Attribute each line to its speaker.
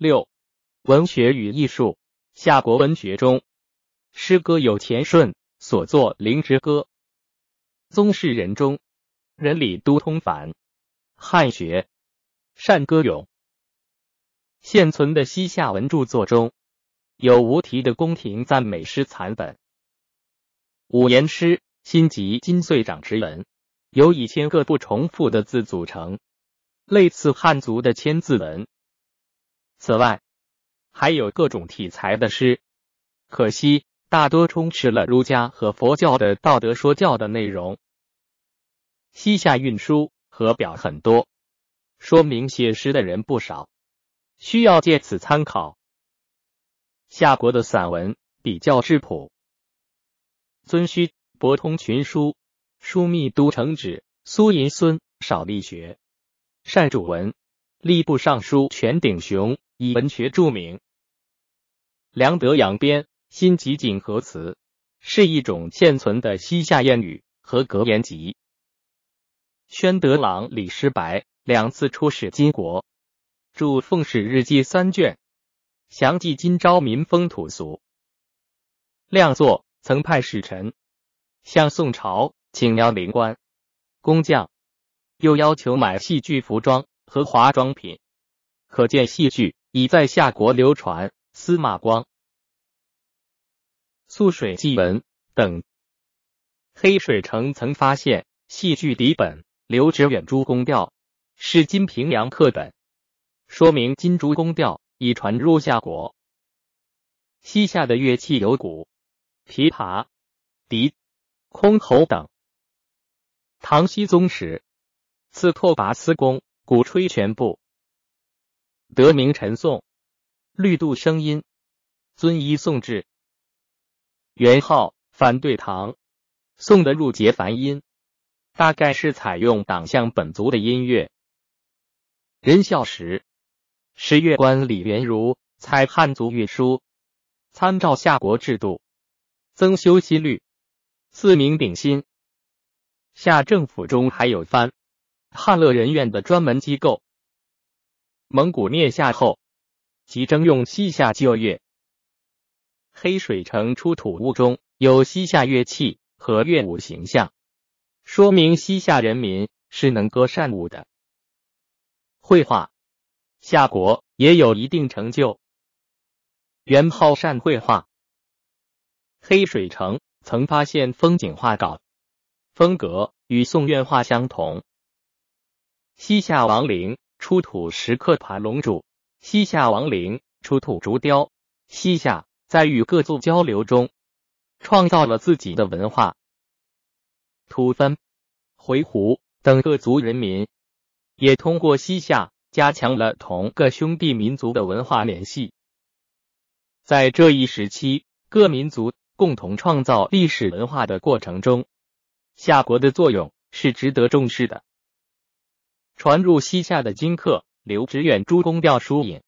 Speaker 1: 六、文学与艺术。夏国文学中，诗歌有钱顺所作《灵芝歌》。宗室人中，人理都通反，汉学，善歌咏。现存的西夏文著作中有无题的宫廷赞美诗残本。五言诗新集金岁长之文，由一千个不重复的字组成，类似汉族的千字文。此外，还有各种题材的诗，可惜大多充斥了儒家和佛教的道德说教的内容。西夏运输和表很多，说明写诗的人不少，需要借此参考。夏国的散文比较质朴，尊虚博通群书，疏密都承旨，苏银孙少力学，善主文，吏部尚书权鼎雄以文学著名。梁德养编《新集锦和词》，是一种现存的西夏谚语和格言集。宣德郎李师白两次出使金国，著《奉使日记》三卷，详记今朝民风土俗。亮作曾派使臣向宋朝请邀灵官、工匠，又要求买戏剧服装和化妆品，可见戏剧已在夏国流传。司马光《素水记文》等，黑水城曾发现戏剧底本留址远诸宫调，是金平阳刻本，说明金诸宫调已传入夏国。西夏的乐器有鼓、琵琶、笛、箜篌等。唐僖宗时，赐拓跋思恭鼓吹全部，得名陈颂。律度声音，遵依宋制。元昊反对唐宋的入节梵音，大概是采用党项本族的音乐。仁孝时，十月官李元儒采汉族乐书，参照夏国制度，增修西律，赐名鼎新。夏政府中还有藩汉乐人院的专门机构。蒙古灭夏后。即征用西夏旧乐，黑水城出土物中有西夏乐器和乐舞形象，说明西夏人民是能歌善舞的。绘画，夏国也有一定成就。元昊善绘画，黑水城曾发现风景画稿，风格与宋院画相同。西夏王陵出土石刻盘龙柱。西夏王陵出土竹雕，西夏在与各族交流中创造了自己的文化。吐蕃、回鹘等各族人民也通过西夏加强了同各兄弟民族的文化联系。在这一时期，各民族共同创造历史文化的过程中，夏国的作用是值得重视的。传入西夏的金刻。刘知远诸公调疏引，